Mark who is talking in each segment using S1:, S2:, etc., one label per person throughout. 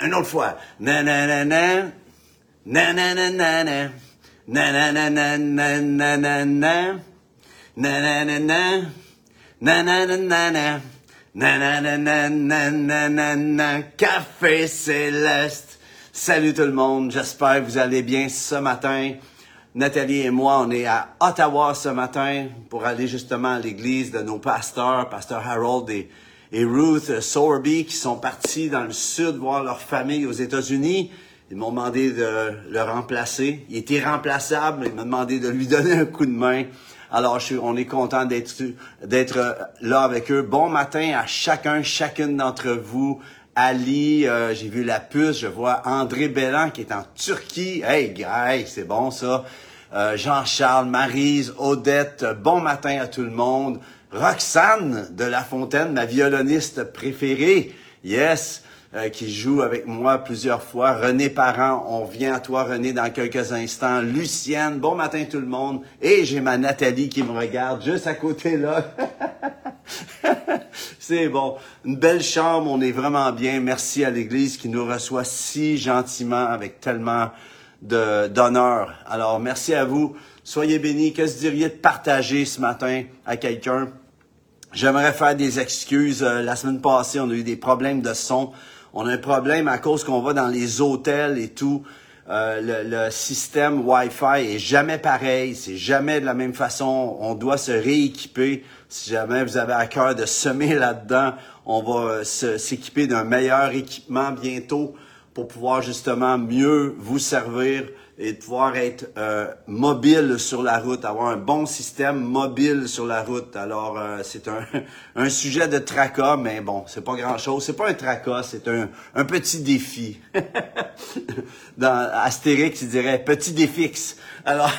S1: Une autre fois. Café céleste. Salut tout le monde. J'espère que vous allez bien ce matin. Nathalie et moi, on est à Ottawa ce matin pour aller justement à l'église de nos pasteurs, pasteur Harold et, Ruth Sorby, qui sont partis dans le sud voir leur famille aux États-Unis. Ils m'ont demandé de le remplacer. Il était remplaçable, ils m'ont demandé de lui donner un coup de main. Alors, on est content d'être d'être là avec eux. Bon matin à chacun, chacune d'entre vous. Ali, euh, j'ai vu la puce, je vois André Bellan qui est en Turquie. Hey, guy, c'est bon ça. Euh, Jean-Charles, Marise, Odette, bon matin à tout le monde. Roxane de La Fontaine, ma violoniste préférée. Yes. Euh, qui joue avec moi plusieurs fois. René Parent, on vient à toi, René, dans quelques instants. Lucienne, bon matin tout le monde. Et j'ai ma Nathalie qui me regarde juste à côté là. C'est bon. Une belle chambre, on est vraiment bien. Merci à l'Église qui nous reçoit si gentiment avec tellement d'honneur. Alors, merci à vous. Soyez bénis. Qu'est-ce que vous diriez de partager ce matin à quelqu'un? J'aimerais faire des excuses. Euh, la semaine passée, on a eu des problèmes de son. On a un problème à cause qu'on va dans les hôtels et tout. Euh, le, le, système Wi-Fi est jamais pareil, c'est jamais de la même façon. On doit se rééquiper. Si jamais vous avez à cœur de semer là-dedans, on va s'équiper d'un meilleur équipement bientôt pour pouvoir justement mieux vous servir et pouvoir être euh, mobile sur la route, avoir un bon système mobile sur la route. Alors, euh, c'est un, un sujet de tracas, mais bon, c'est pas grand-chose. C'est pas un tracas, c'est un, un petit défi. Dans Astérix, il dirait petit défi. Alors,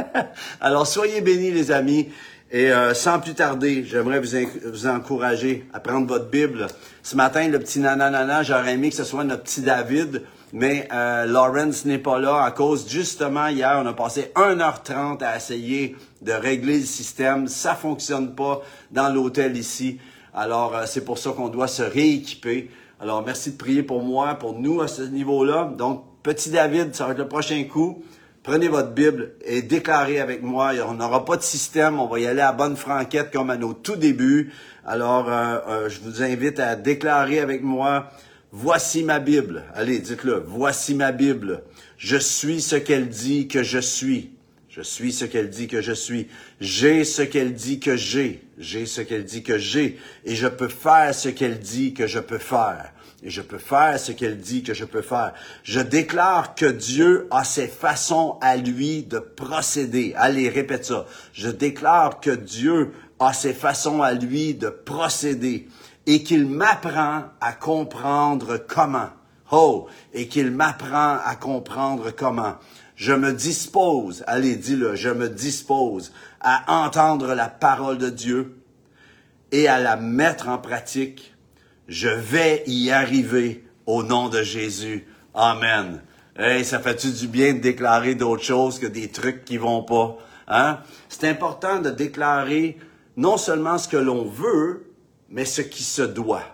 S1: alors soyez bénis, les amis. Et euh, sans plus tarder, j'aimerais vous, vous encourager à prendre votre Bible. Ce matin, le petit nananana, j'aurais aimé que ce soit notre petit David mais euh, Lawrence n'est pas là à cause, justement, hier, on a passé 1h30 à essayer de régler le système. Ça fonctionne pas dans l'hôtel ici. Alors, euh, c'est pour ça qu'on doit se rééquiper. Alors, merci de prier pour moi, pour nous à ce niveau-là. Donc, petit David, ça va être le prochain coup. Prenez votre Bible et déclarez avec moi. On n'aura pas de système. On va y aller à bonne franquette comme à nos tout débuts. Alors, euh, euh je vous invite à déclarer avec moi. Voici ma Bible. Allez, dites-le. Voici ma Bible. Je suis ce qu'elle dit que je suis. Je suis ce qu'elle dit que je suis. J'ai ce qu'elle dit que j'ai. J'ai ce qu'elle dit que j'ai. Et je peux faire ce qu'elle dit que je peux faire. Et je peux faire ce qu'elle dit que je peux faire. Je déclare que Dieu a ses façons à lui de procéder. Allez, répète ça. Je déclare que Dieu a ses façons à lui de procéder et qu'il m'apprend à comprendre comment. Oh, et qu'il m'apprend à comprendre comment. Je me dispose, allez, dis-le, je me dispose à entendre la parole de Dieu et à la mettre en pratique. Je vais y arriver au nom de Jésus. Amen. Hey, ça fait-tu du bien de déclarer d'autres choses que des trucs qui vont pas? Hein? C'est important de déclarer non seulement ce que l'on veut, mais ce qui se doit.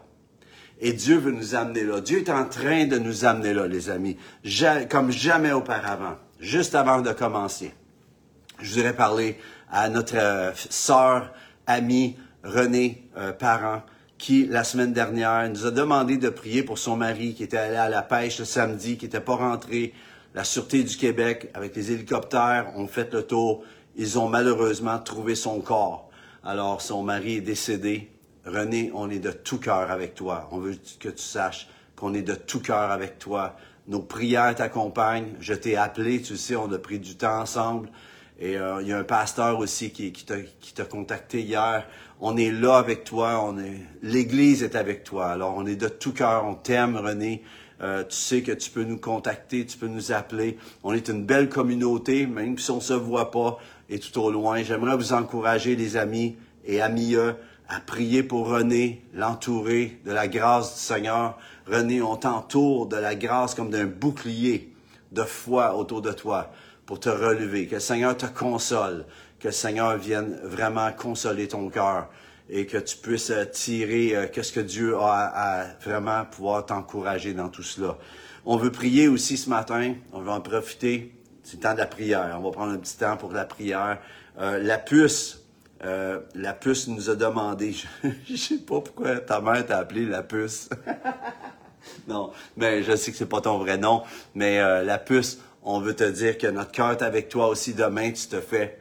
S1: Et Dieu veut nous amener là. Dieu est en train de nous amener là, les amis, comme jamais auparavant, juste avant de commencer. Je voudrais parler à notre euh, sœur, amie, Renée euh, Parent, qui, la semaine dernière, nous a demandé de prier pour son mari qui était allé à la pêche le samedi, qui n'était pas rentré. La Sûreté du Québec, avec les hélicoptères, ont fait le tour. Ils ont malheureusement trouvé son corps. Alors, son mari est décédé. René, on est de tout cœur avec toi. On veut que tu saches qu'on est de tout cœur avec toi. Nos prières t'accompagnent. Je t'ai appelé, tu sais, on a pris du temps ensemble. Et euh, il y a un pasteur aussi qui, qui t'a contacté hier. On est là avec toi. On est, l'Église est avec toi. Alors, on est de tout cœur. On t'aime, René. Euh, tu sais que tu peux nous contacter, tu peux nous appeler. On est une belle communauté, même si on se voit pas et tout au loin. J'aimerais vous encourager, les amis et amis à prier pour René, l'entourer de la grâce du Seigneur. René, on t'entoure de la grâce comme d'un bouclier de foi autour de toi pour te relever. Que le Seigneur te console. Que le Seigneur vienne vraiment consoler ton cœur et que tu puisses euh, tirer euh, qu'est-ce que Dieu a à, vraiment pouvoir t'encourager dans tout cela. On veut prier aussi ce matin. On veut en profiter. C'est le temps de la prière. On va prendre un petit temps pour la prière. Euh, la puce, euh, la puce nous a demandé, je, sais pas pourquoi ta mère t'a appelé la puce. non, mais je sais que c'est pas ton vrai nom, mais euh, la puce, on veut te dire que notre cœur est avec toi aussi. Demain, tu te fais,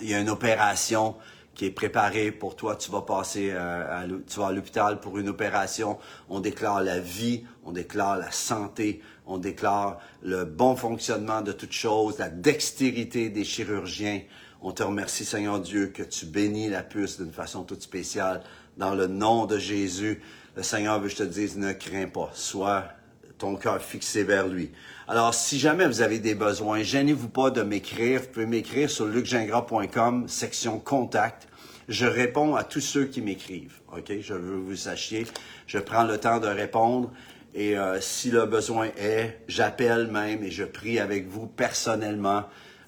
S1: il y a une opération qui est préparée pour toi. Tu vas passer à, tu vas à l'hôpital pour une opération. On déclare la vie, on déclare la santé, on déclare le bon fonctionnement de toutes choses, la dextérité des chirurgiens. On te remercie, Seigneur Dieu, que tu bénis la puce d'une façon toute spéciale. Dans le nom de Jésus, le Seigneur veut que je te dise, ne crains pas. Sois ton cœur fixé vers lui. Alors, si jamais vous avez des besoins, gênez-vous pas de m'écrire. Vous pouvez m'écrire sur lucgingras.com, section contact. Je réponds à tous ceux qui m'écrivent. OK? Je veux que vous sachiez. Je prends le temps de répondre. Et euh, si le besoin est, j'appelle même et je prie avec vous personnellement.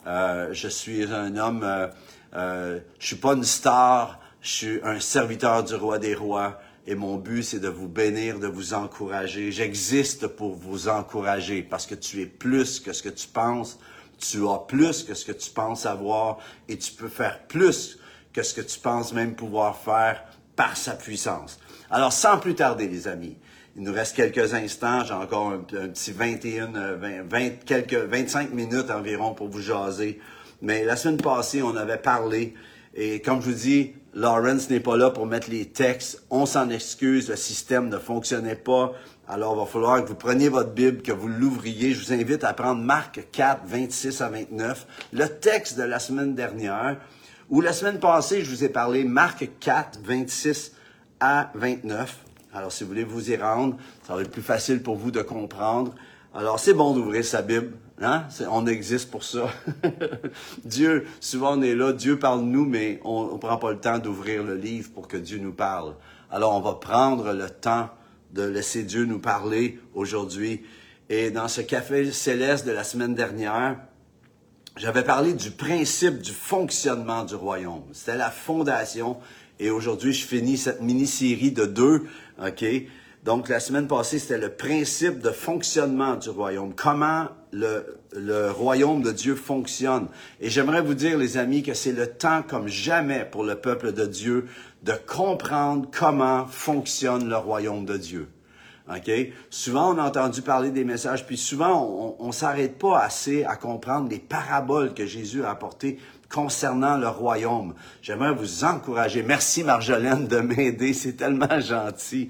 S1: Euh, je suis un homme, euh, euh, je suis pas une star, je suis un serviteur du roi des rois. Et mon but, c'est de vous bénir, de vous encourager. J'existe pour vous encourager parce que tu es plus que ce que tu penses. Tu as plus que ce que tu penses avoir et tu peux faire plus que ce que tu penses même pouvoir faire par sa puissance. Alors, sans plus tarder, les amis, il nous reste quelques instants. J'ai encore un, petit 21, 20, quelques 25 minutes environ pour vous jaser. Mais la semaine passée, on avait parlé. Et comme je vous dis, Lawrence n'est pas là pour mettre les textes. On s'en excuse. Le système ne fonctionnait pas. Alors, il va falloir que vous preniez votre Bible, que vous l'ouvriez. Je vous invite à prendre Marc 4, 26 à 29, le texte de la semaine dernière, ou la semaine passée, je vous ai parlé Marc 4, 26 à 29. Alors, si vous voulez vous y rendre, ça va être plus facile pour vous de comprendre. Alors, c'est bon d'ouvrir sa Bible. Hein? On existe pour ça. Dieu, souvent on est là, Dieu parle nous, mais on ne prend pas le temps d'ouvrir le livre pour que Dieu nous parle. Alors, on va prendre le temps de laisser Dieu nous parler aujourd'hui. Et dans ce café céleste de la semaine dernière, j'avais parlé du principe du fonctionnement du royaume. C'était la fondation. Et aujourd'hui, je finis cette mini-série de deux? Donc, la semaine passée, c'était le principe de fonctionnement du royaume. Comment le, le royaume de Dieu fonctionne. Et j'aimerais vous dire, les amis, que c'est le temps comme jamais pour le peuple de Dieu de comprendre comment fonctionne le royaume de Dieu. OK? Souvent, on a entendu parler des messages, puis souvent, on ne s'arrête pas assez à comprendre les paraboles que Jésus a apportées concernant le royaume. J'aimerais vous encourager. Merci Marjolaine de m'aider, c'est tellement gentil.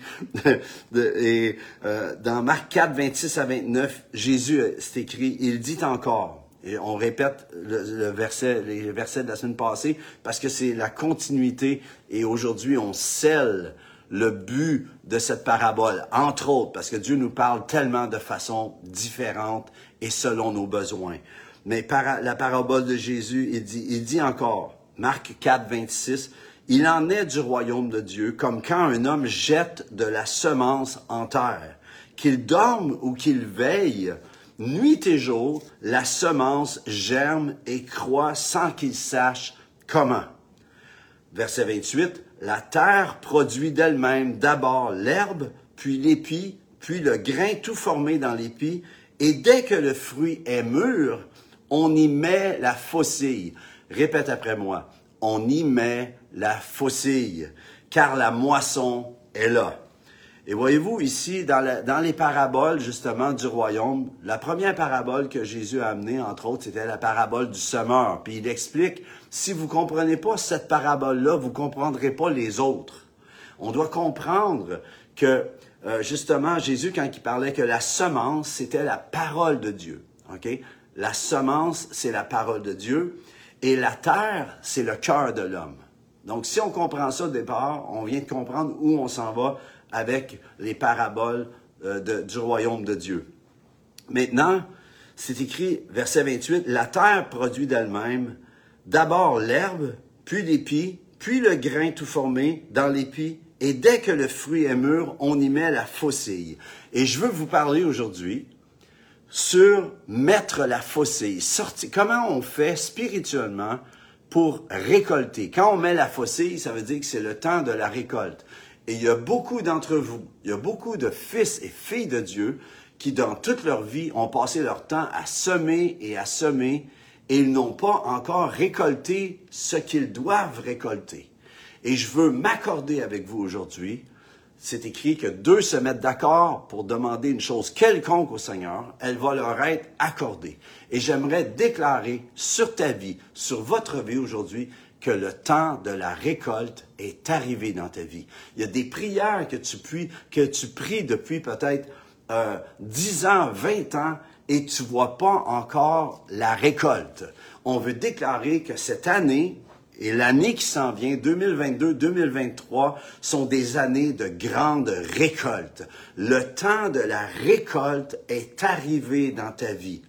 S1: et euh, dans Marc 4, 26 à 29, Jésus, euh, c'est écrit, il dit encore, et on répète le, verset, les versets de la semaine passée, parce que c'est la continuité, et aujourd'hui on scelle le but de cette parabole, entre autres, parce que Dieu nous parle tellement de façon différente et selon nos besoins. Mais la parabole de Jésus, il dit, il dit encore, Marc 4, 26, il en est du royaume de Dieu comme quand un homme jette de la semence en terre. Qu'il dorme ou qu'il veille, nuit et jour, la semence germe et croît sans qu'il sache comment. Verset 28, la terre produit d'elle-même d'abord l'herbe, puis l'épi, puis le grain tout formé dans l'épi, et dès que le fruit est mûr, on y met la faucille. Répète après moi. On y met la faucille, car la moisson est là. Et voyez-vous ici, dans, les paraboles justement du royaume, la première parabole que Jésus a amenée, entre autres, c'était la parabole du semeur. Puis il explique, si vous comprenez pas cette parabole-là, vous comprendrez pas les autres. On doit comprendre que euh, justement Jésus, quand il parlait que la semence, c'était la parole de Dieu. ok? La semence, c'est la parole de Dieu. Et la terre, c'est le cœur de l'homme. Donc, si on comprend ça au départ, on vient de comprendre où on s'en va avec les paraboles euh, du royaume de Dieu. Maintenant, c'est écrit, verset 28, la terre produit d'elle-même d'abord l'herbe, puis l'épi, puis le grain tout formé dans l'épi, et dès que le fruit est mûr, on y met la faucille. Et je veux vous parler aujourd'hui sur mettre la fossée. Sortir. Comment on fait spirituellement pour récolter? Quand on met la fossée, ça veut dire que c'est le temps de la récolte. Et il y a beaucoup d'entre vous, il y a beaucoup de fils et filles de Dieu qui, dans toute leur vie, ont passé leur temps à semer et à semer et ils n'ont pas encore récolté ce qu'ils doivent récolter. Et je veux m'accorder avec vous aujourd'hui. C'est écrit que deux se mettent d'accord pour demander une chose quelconque au Seigneur, elle va leur être accordée. Et j'aimerais déclarer sur ta vie, sur votre vie aujourd'hui, que le temps de la récolte est arrivé dans ta vie. Il y a des prières que tu pries, depuis peut-être euh, 10 ans, 20 ans, et tu vois pas encore la récolte. On veut déclarer que cette année et l'année qui s'en vient, 2022-2023, sont des années de grande récolte. Le temps de la récolte est arrivé dans ta vie.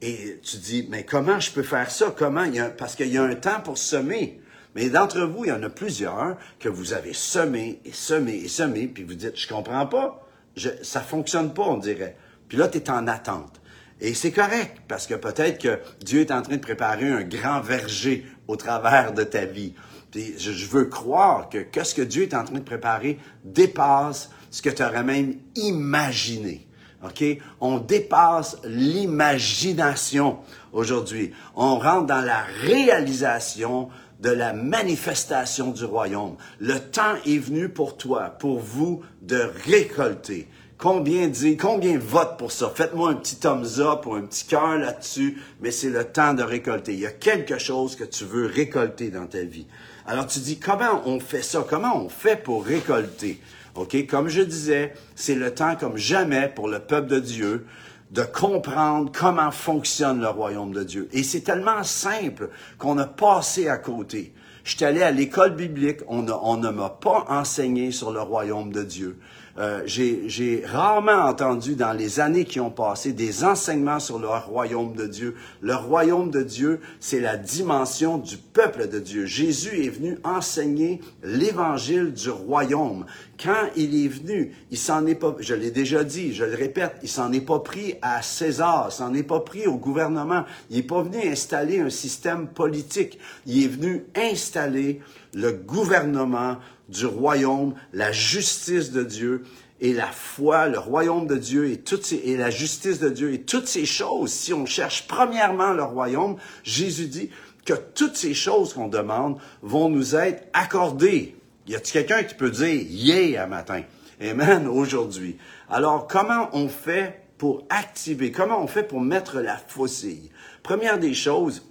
S1: Et tu dis, mais comment je peux faire ça? Comment? Parce qu'il y a un temps pour semer. Mais d'entre vous, il y en a plusieurs que vous avez semé et semé et semé, puis vous dites, je comprends pas. Je, ça fonctionne pas, on dirait. Puis là, tu es en attente. Et c'est correct, parce que peut-être que Dieu est en train de préparer un grand verger au travers de ta vie. Puis je, veux croire que, que ce que Dieu est en train de préparer dépasse ce que tu aurais même imaginé. OK? On dépasse l'imagination aujourd'hui. On rentre dans la réalisation de la manifestation du royaume. Le temps est venu pour toi, pour vous, de récolter. Combien dit, combien vote pour ça? Faites-moi un petit thumbs up ou un petit cœur là-dessus, mais c'est le temps de récolter. Il y a quelque chose que tu veux récolter dans ta vie. Alors tu dis, comment on fait ça? Comment on fait pour récolter? OK? Comme je disais, c'est le temps comme jamais pour le peuple de Dieu de comprendre comment fonctionne le royaume de Dieu. Et c'est tellement simple qu'on a passé à côté. Je allé à l'école biblique, on, on ne m'a pas enseigné sur le royaume de Dieu. Euh, j'ai rarement entendu dans les années qui ont passé des enseignements sur le royaume de Dieu. Le royaume de Dieu, c'est la dimension du peuple de Dieu. Jésus est venu enseigner l'évangile du royaume. Quand il est venu, il s'en est pas, je l'ai déjà dit, je le répète, il s'en est pas pris à César, il s'en est pas pris au gouvernement. Il est pas venu installer un système politique. Il est venu installer le gouvernement du royaume, la justice de Dieu et la foi, le royaume de Dieu et, et la justice de Dieu et toutes ces choses. Si on cherche premièrement le royaume, Jésus dit que toutes ces choses qu'on demande vont nous être accordées. Y a-t-il quelqu'un qui peut dire yeah à matin? Amen aujourd'hui. Alors, comment on fait pour activer? Comment on fait pour mettre la faucille? Première des choses,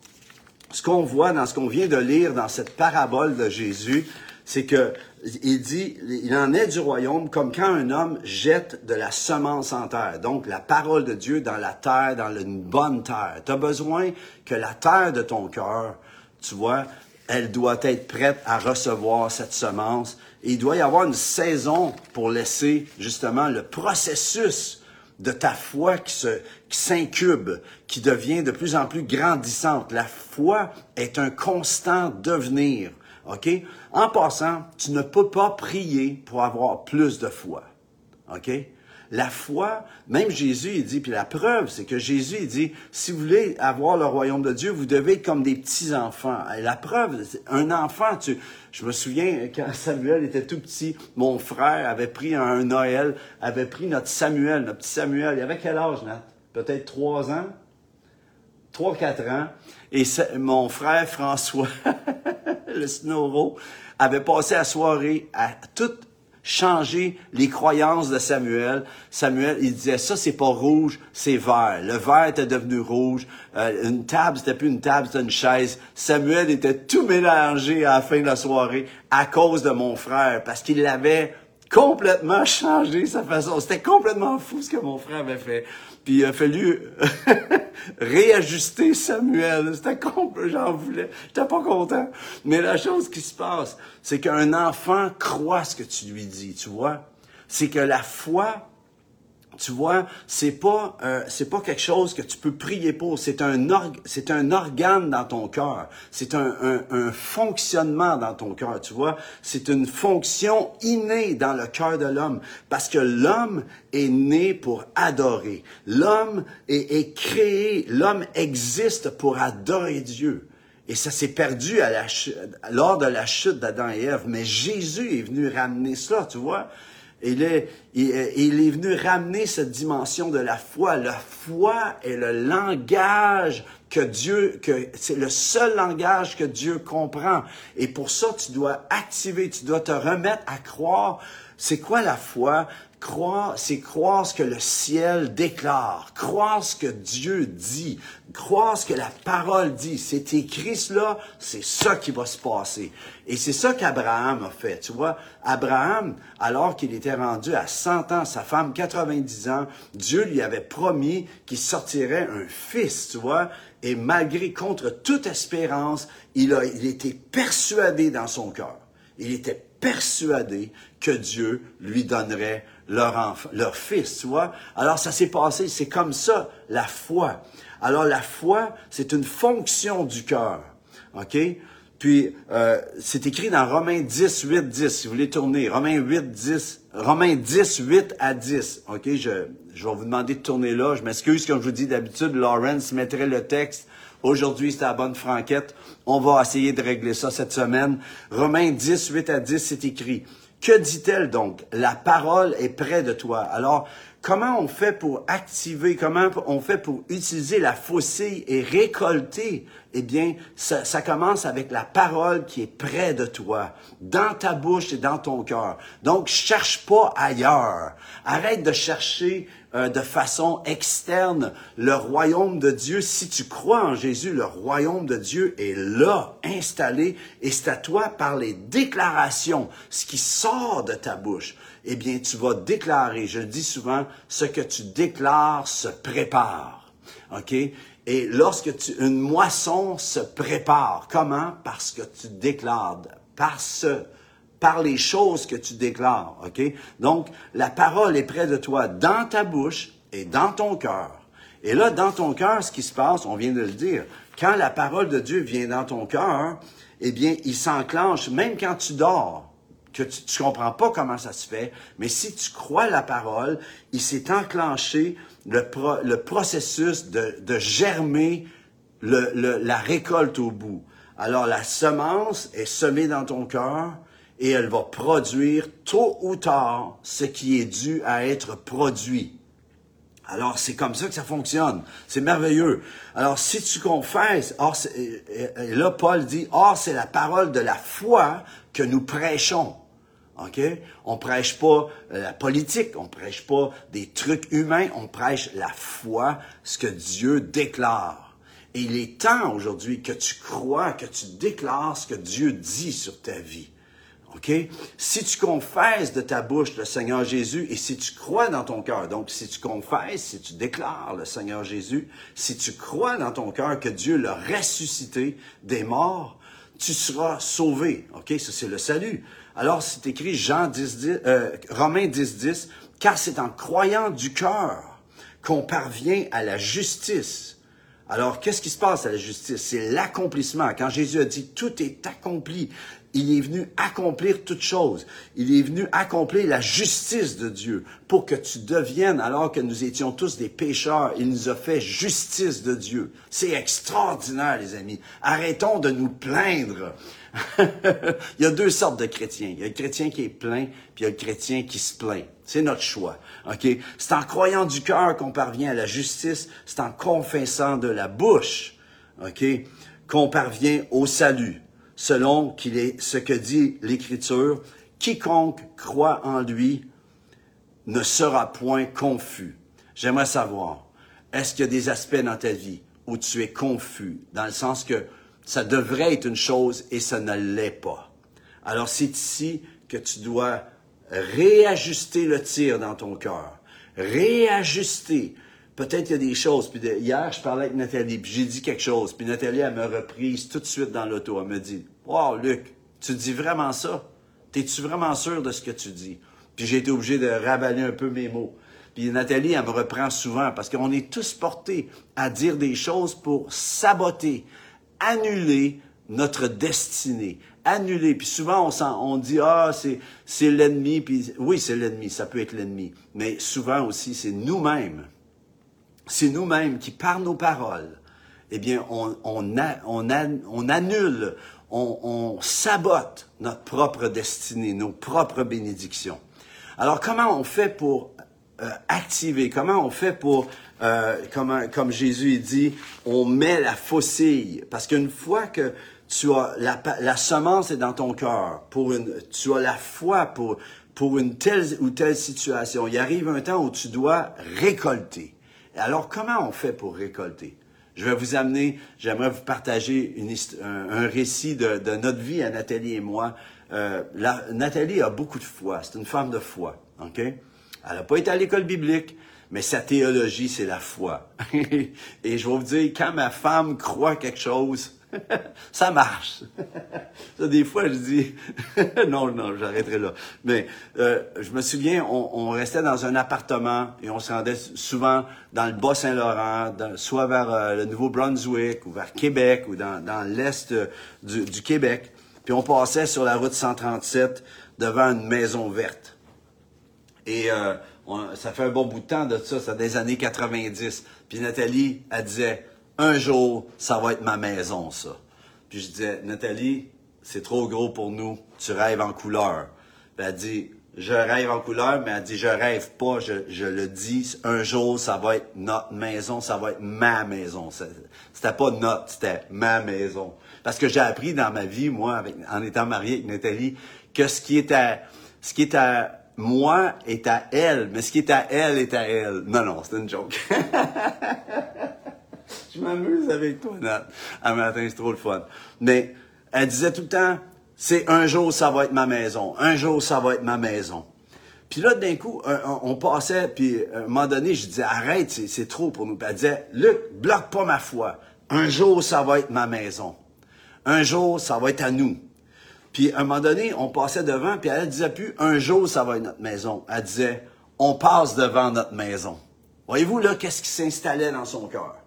S1: ce qu'on voit dans ce qu'on vient de lire dans cette parabole de Jésus, c'est que il dit, il en est du royaume comme quand un homme jette de la semence en terre. Donc, la parole de Dieu dans la terre, dans une bonne terre. Tu as besoin que la terre de ton cœur, tu vois, elle doit être prête à recevoir cette semence. Il doit y avoir une saison pour laisser justement le processus de ta foi qui s'incube, qui devient de plus en plus grandissante. La foi est un constant devenir. OK? En passant, tu ne peux pas prier pour avoir plus de foi. OK? La foi, même Jésus, il dit, puis la preuve, c'est que Jésus, il dit, si vous voulez avoir le royaume de Dieu, vous devez être comme des petits-enfants. Et la preuve, un enfant, tu, je me souviens, quand Samuel était tout petit, mon frère avait pris un Noël, avait pris notre Samuel, notre petit Samuel. Il avait quel âge, Nat? Peut-être trois ans? Trois, quatre ans. Et mon frère François, le Snowro, avait passé la soirée à tout changer les croyances de Samuel. Samuel, il disait ça c'est pas rouge, c'est vert. Le vert était devenu rouge. Euh, une table c'était plus une table, c'était une chaise. Samuel était tout mélangé à la fin de la soirée à cause de mon frère parce qu'il l'avait complètement changé sa façon. C'était complètement fou ce que mon frère avait fait. Puis il a fallu réajuster Samuel. C'était complètement, j'en voulais. J'étais pas content. Mais la chose qui se passe, c'est qu'un enfant croit ce que tu lui dis, tu vois? C'est que la foi tu vois, c'est pas euh, c'est pas quelque chose que tu peux prier pour. C'est un c'est un organe dans ton cœur. C'est un, un, fonctionnement dans ton cœur. Tu vois, c'est une fonction innée dans le cœur de l'homme parce que l'homme est né pour adorer. L'homme est, est créé. L'homme existe pour adorer Dieu. Et ça s'est perdu à la, lors de la chute d'Adam et Ève. Mais Jésus est venu ramener cela, tu vois. Il est, il, est venu ramener cette dimension de la foi. La foi est le langage que Dieu, que c'est le seul langage que Dieu comprend. Et pour ça, tu dois activer, tu dois te remettre à croire. C'est quoi la foi? Croire, c'est croire ce que le ciel déclare, croire ce que Dieu dit, croire ce que la parole dit. C'est écrit cela, c'est ça qui va se passer. Et c'est ça qu'Abraham a fait. Tu vois, Abraham, alors qu'il était rendu à 100 ans, sa femme 90 ans, Dieu lui avait promis qu'il sortirait un fils, tu vois. Et malgré, contre toute espérance, il a, il était persuadé dans son cœur. Il était persuadé que Dieu lui donnerait leur enfant, leur fils, tu vois. Alors ça s'est passé, c'est comme ça la foi. Alors la foi, c'est une fonction du cœur, ok? Puis euh, c'est écrit dans Romains 10, 8, 10. Si vous voulez tourner, Romains 8, 10, Romains 10, 8 à 10. Ok, je, je vais vous demander de tourner là. Je m'excuse, comme je vous dis d'habitude, Lawrence mettrait le texte. Aujourd'hui, c'est la bonne franquette. On va essayer de régler ça cette semaine. Romains 10, 8 à 10, c'est écrit. Que dit-elle donc? La parole est près de toi. Alors, comment on fait pour activer, comment on fait pour utiliser la faucille et récolter? Eh bien, ça, commence avec la parole qui est près de toi, dans ta bouche et dans ton cœur. Donc, cherche pas ailleurs. Arrête de chercher euh, de façon externe le royaume de Dieu. Si tu crois en Jésus, le royaume de Dieu est là, installé, et c'est à toi par les déclarations, ce qui sort de ta bouche. Eh bien, tu vas déclarer, je le dis souvent, ce que tu déclares se prépare. OK? Et lorsque tu, une moisson se prépare, comment? Parce que tu déclares, parce par les choses que tu déclares, OK? Donc, la parole est près de toi, dans ta bouche et dans ton cœur. Et là, dans ton cœur, ce qui se passe, on vient de le dire, quand la parole de Dieu vient dans ton cœur, eh bien, il s'enclenche, même quand tu dors, que tu ne comprends pas comment ça se fait, mais si tu crois la parole, il s'est enclenché le, le processus de, de germer le, le, la récolte au bout. Alors, la semence est semée dans ton cœur, et elle va produire tôt ou tard ce qui est dû à être produit. Alors, c'est comme ça que ça fonctionne. C'est merveilleux. Alors, si tu confesses, là, Paul dit, or, c'est la parole de la foi que nous prêchons. OK? On prêche pas la politique, on prêche pas des trucs humains, on prêche la foi, ce que Dieu déclare. Et il est temps aujourd'hui que tu crois, que tu déclares ce que Dieu dit sur ta vie. OK? Si tu confesses de ta bouche le Seigneur Jésus et si tu crois dans ton cœur, donc si tu confesses, si tu déclares le Seigneur Jésus, si tu crois dans ton cœur que Dieu l'a ressuscité des morts, tu seras sauvé. OK? Ça, c'est le salut. Alors, c'est écrit Jean 10, 10 euh, Romains 10, 10, car c'est en croyant du cœur qu'on parvient à la justice. Alors, qu'est-ce qui se passe à la justice? C'est l'accomplissement. Quand Jésus a dit tout est accompli, il est venu accomplir toute chose. Il est venu accomplir la justice de Dieu pour que tu deviennes, alors que nous étions tous des pécheurs, il nous a fait justice de Dieu. C'est extraordinaire, les amis. Arrêtons de nous plaindre. il y a deux sortes de chrétiens. Il y a le chrétien qui est plein, puis il y a le chrétien qui se plaint. C'est notre choix. C'est en croyant du cœur qu'on parvient à la justice. C'est en confessant de la bouche. Qu'on parvient au salut selon ce que dit l'Écriture, quiconque croit en lui ne sera point confus. J'aimerais savoir, est-ce qu'il y a des aspects dans ta vie où tu es confus, dans le sens que ça devrait être une chose et ça ne l'est pas. Alors c'est ici que tu dois réajuster le tir dans ton cœur, réajuster peut-être qu'il y a des choses. Puis hier, je parlais avec Nathalie, puis j'ai dit quelque chose. Puis Nathalie, elle me reprise tout de suite dans l'auto. Elle me dit Wow, Luc, tu dis vraiment ça? T'es-tu vraiment sûr de ce que tu dis? Puis j'ai été obligé de ravaler un peu mes mots. Puis Nathalie, elle me reprend souvent parce qu'on est tous portés à dire des choses pour saboter, annuler notre destinée. Annuler. Puis souvent, on, on dit, ah, c'est, l'ennemi. Puis oui, c'est l'ennemi, ça peut être l'ennemi. Mais souvent aussi, c'est nous-mêmes. C'est nous-mêmes qui, par nos paroles, eh bien, on, on, on, on annule, on, on sabote notre propre destinée, nos propres bénédictions. Alors, comment on fait pour euh, activer, comment on fait pour, euh, comme, comme Jésus dit, on met la faucille. Parce qu'une fois que tu as la, la semence est dans ton cœur, pour une, tu as la foi pour, pour une telle ou telle situation, il arrive un temps où tu dois récolter. Alors, comment on fait pour récolter? Je vais vous amener, j'aimerais vous partager une, un, récit de, notre vie à Nathalie et moi. Euh, Nathalie a beaucoup de foi. C'est une femme de foi. OK? Elle n'a pas été à l'école biblique, mais sa théologie, c'est la foi. et je vais vous dire, quand ma femme croit quelque chose, ça marche. ça, des fois, je dis, non, non, j'arrêterai là. Mais euh, je me souviens, on, restait dans un appartement et on se rendait souvent dans le Bas-Saint-Laurent, soit vers euh, le Nouveau-Brunswick ou vers Québec ou dans, l'est du, du, Québec. Puis on passait sur la route 137 devant une maison verte. Et euh, ça fait un bon bout de temps de ça, c'est des années 90. Puis Nathalie, elle disait, un jour, ça va être ma maison, ça. Puis je disais, Nathalie, c'est trop gros pour nous, tu rêves en couleur. Puis elle dit, je rêve en couleur, mais elle dit, je rêve pas, je, le dis, un jour, ça va être notre maison, ça va être ma maison. C'était pas notre, c'était ma maison. Parce que j'ai appris dans ma vie, moi, en étant marié avec Nathalie, que ce qui à, ce qui à moi est à elle, mais ce qui est à elle est à elle. Non, non, c'est une joke. je m'amuse avec toi, Nat. Un matin, c'est trop le fun. Mais elle disait tout le temps, c'est un jour, ça va être ma maison. Un jour, ça va être ma maison. Puis là, d'un coup, on passait, puis à un moment donné, je disais, arrête, c'est trop pour nous. Elle disait, Luc, bloque pas ma foi. Un jour, ça va être ma maison. Un jour, ça va être à nous. Puis à un moment donné, on passait devant, puis elle disait plus, un jour, ça va être notre maison. Elle disait, on passe devant notre maison. Voyez-vous, là, qu'est-ce qui s'installait dans son cœur?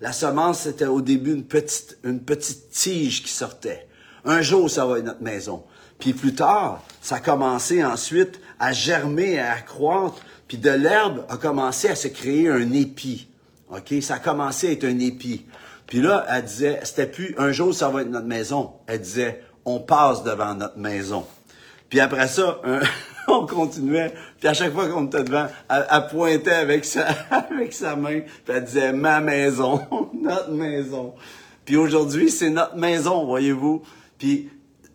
S1: La semence, c'était au début une petite, une petite tige qui sortait. Un jour, ça va être notre maison. Puis plus tard, ça a commencé ensuite à germer, à croître. Puis de l'herbe a commencé à se créer un épi. OK? Ça a commencé à être un épi. Puis là, elle disait, c'était plus un jour, ça va être notre maison. Elle disait, on passe devant notre maison. Puis après ça, on continuait. Puis à chaque fois qu'on était devant, elle, pointait avec sa, avec sa main, puis elle disait ma maison, notre maison. Puis aujourd'hui, c'est notre maison, voyez-vous. Puis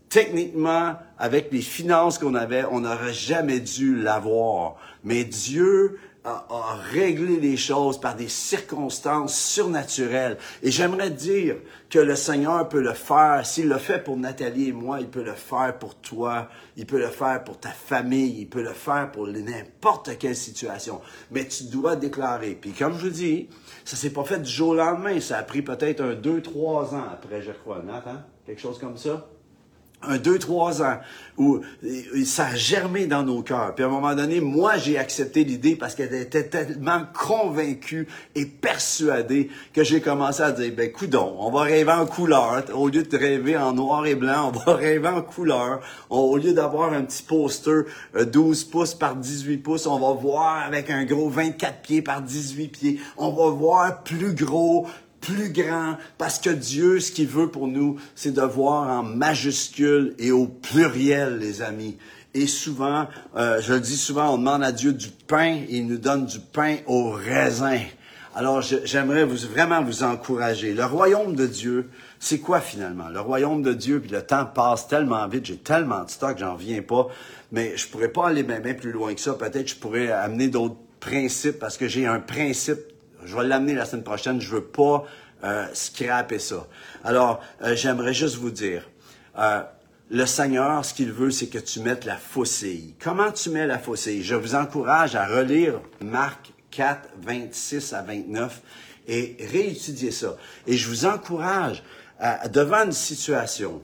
S1: techniquement, avec les finances qu'on avait, on n'aurait jamais dû l'avoir. Mais Dieu a, les choses par des circonstances surnaturelles. Et j'aimerais dire que le Seigneur peut le faire. S'il le fait pour Nathalie et moi, il peut le faire pour toi. Il peut le faire pour ta famille. Il peut le faire pour n'importe quelle situation. Mais tu dois déclarer. Puis comme je vous dis, ça s'est pas fait du jour au lendemain. Ça a pris peut-être un deux, trois ans après, je crois. Nathan? Quelque chose comme ça? Un deux, trois ans, où ça a germé dans nos cœurs. Puis à un moment donné, moi, j'ai accepté l'idée parce qu'elle était tellement convaincue et persuadée que j'ai commencé à dire, ben, coudon, on va rêver en couleur. Au lieu de rêver en noir et blanc, on va rêver en couleur. au lieu d'avoir un petit poster 12 euh, pouces par 18 pouces, on va voir avec un gros 24 pieds par 18 pieds. On va voir plus gros, plus grand, parce que Dieu, ce qu'il veut pour nous, c'est de voir en majuscule et au pluriel, les amis. Et souvent, euh, je le dis souvent, on demande à Dieu du pain et il nous donne du pain au raisin. Alors, j'aimerais vraiment vous encourager. Le royaume de Dieu, c'est quoi finalement? Le royaume de Dieu, puis le temps passe tellement vite, j'ai tellement de stock, j'en viens pas, mais je pourrais pas aller bien plus loin que ça. Peut-être je pourrais amener d'autres principes parce que j'ai un principe je vais l'amener la semaine prochaine. Je veux pas euh, scraper ça. Alors, euh, j'aimerais juste vous dire, euh, le Seigneur, ce qu'il veut, c'est que tu mettes la faucille. Comment tu mets la faucille? Je vous encourage à relire Marc 4, 26 à 29 et réétudier ça. Et je vous encourage, devant une situation,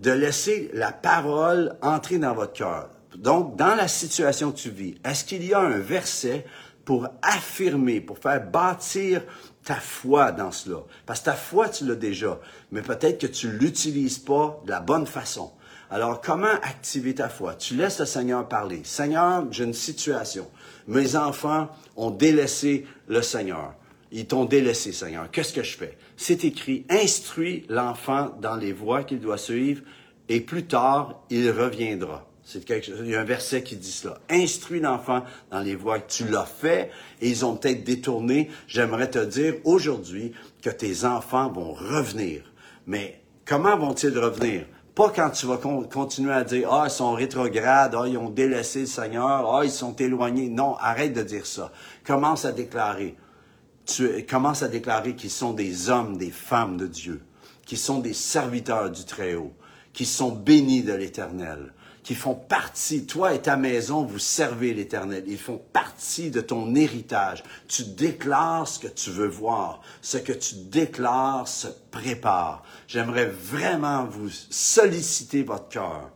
S1: de laisser la parole entrer dans votre cœur. Donc, dans la situation que tu vis, est-ce qu'il y a un verset pour affirmer, pour faire bâtir ta foi dans cela. Parce que ta foi, tu l'as déjà, mais peut-être que tu l'utilises pas de la bonne façon. Alors, comment activer ta foi? Tu laisses le Seigneur parler. Seigneur, j'ai une situation. Mes enfants ont délaissé le Seigneur. Ils t'ont délaissé, Seigneur. Qu'est-ce que je fais? C'est écrit, instruis l'enfant dans les voies qu'il doit suivre et plus tard, il reviendra. C'est il y a un verset qui dit cela. Instruis l'enfant dans les voies que tu l'as fait et ils ont peut-être détourné. J'aimerais te dire aujourd'hui que tes enfants vont revenir. Mais comment vont-ils revenir? Pas quand tu vas continuer à dire, ah, ils sont rétrogrades, ah, ils ont délaissé le Seigneur, ah, ils sont éloignés. Non, arrête de dire ça. Commence à déclarer. Tu à déclarer qu'ils sont des hommes, des femmes de Dieu, qu'ils sont des serviteurs du Très-Haut, qu'ils sont bénis de l'Éternel qui font partie, toi et ta maison, vous servez l'Éternel. Ils font partie de ton héritage. Tu déclares ce que tu veux voir. Ce que tu déclares se prépare. J'aimerais vraiment vous solliciter votre cœur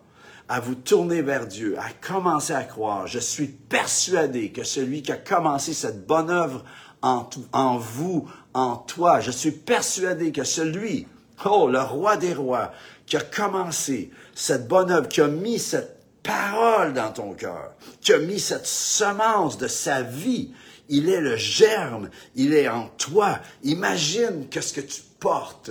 S1: à vous tourner vers Dieu, à commencer à croire. Je suis persuadé que celui qui a commencé cette bonne œuvre en, vous, en toi, je suis persuadé que celui, oh, le roi des rois, qui a commencé cette bonne œuvre, qui a mis cette parole dans ton cœur, qui a mis cette semence de sa vie, il est le germe, il est en toi. Imagine qu'est-ce que tu portes.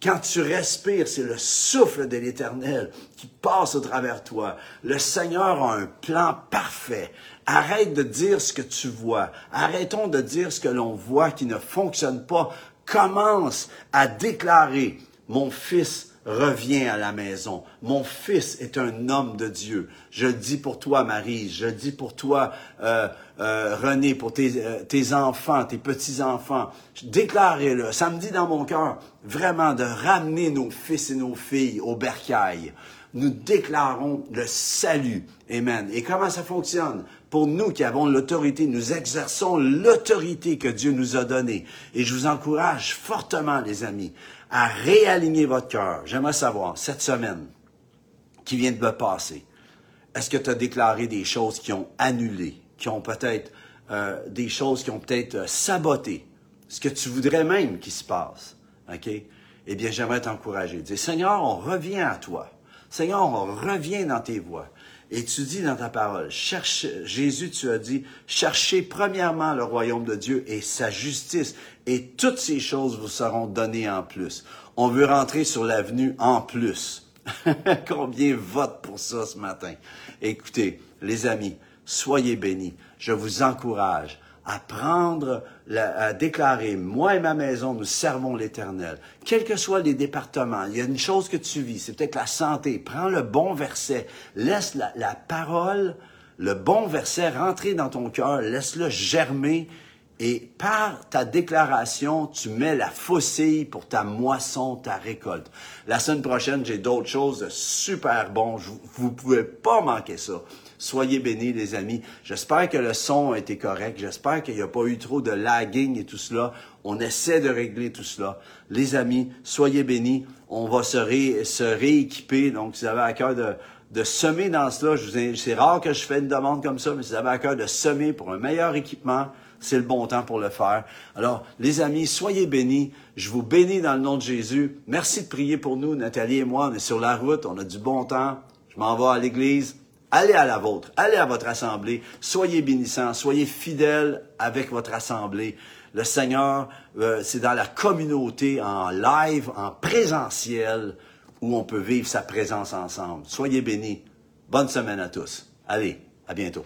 S1: Quand tu respires, c'est le souffle de l'Éternel qui passe au travers de toi. Le Seigneur a un plan parfait. Arrête de dire ce que tu vois. Arrêtons de dire ce que l'on voit qui ne fonctionne pas. Commence à déclarer, mon fils reviens à la maison. Mon fils est un homme de Dieu. Je dis pour toi, Marie. Je dis pour toi, euh, euh, René, pour tes, euh, tes enfants, tes petits-enfants. Déclarez-le. Ça me dit dans mon cœur vraiment de ramener nos fils et nos filles au bercail. Nous déclarons le salut. Amen. Et comment ça fonctionne? Pour nous qui avons l'autorité, nous exerçons l'autorité que Dieu nous a donnée. Et je vous encourage fortement, les amis, à réaligner votre cœur. J'aimerais savoir, cette semaine qui vient de me passer, est-ce que tu as déclaré des choses qui ont annulé, qui ont peut-être euh, des choses qui ont peut-être euh, saboté ce que tu voudrais même qu'il se passe? OK? Eh bien, j'aimerais t'encourager. Dire, Seigneur, on revient à toi. Seigneur, on revient dans tes voies. Et tu dis dans ta parole, cherche, Jésus, tu as dit, cherchez premièrement le royaume de Dieu et sa justice, et toutes ces choses vous seront données en plus. On veut rentrer sur l'avenue en plus. Combien vote pour ça ce matin? Écoutez, les amis, soyez bénis. Je vous encourage à prendre, à déclarer, moi et ma maison, nous servons l'Éternel. Quels que soient les départements, il y a une chose que tu vis, c'est peut-être la santé. Prends le bon verset, laisse la, parole, le bon verset rentrer dans ton cœur, laisse-le germer et par ta déclaration, tu mets la faucille pour ta moisson, ta récolte. La semaine prochaine, j'ai d'autres choses super bon. Vous pouvez pas manquer ça. Soyez bénis, les amis. J'espère que le son a été correct. J'espère qu'il n'y a pas eu trop de lagging et tout cela. On essaie de régler tout cela. Les amis, soyez bénis. On va se, rééquiper. Donc, si vous avez à cœur de, de semer dans cela, c'est rare que je fais une demande comme ça, mais si vous avez à cœur de semer pour un meilleur équipement, c'est le bon temps pour le faire. Alors, les amis, soyez bénis. Je vous bénis dans le nom de Jésus. Merci de prier pour nous, Nathalie et moi. On est sur la route, on a du bon temps. Je m'en vais à l'église. Allez à la vôtre, allez à votre assemblée, soyez bénissants, soyez fidèles avec votre assemblée. Le Seigneur, euh, c'est dans la communauté, en live, en présentiel, où on peut vivre sa présence ensemble. Soyez bénis. Bonne semaine à tous. Allez, à bientôt.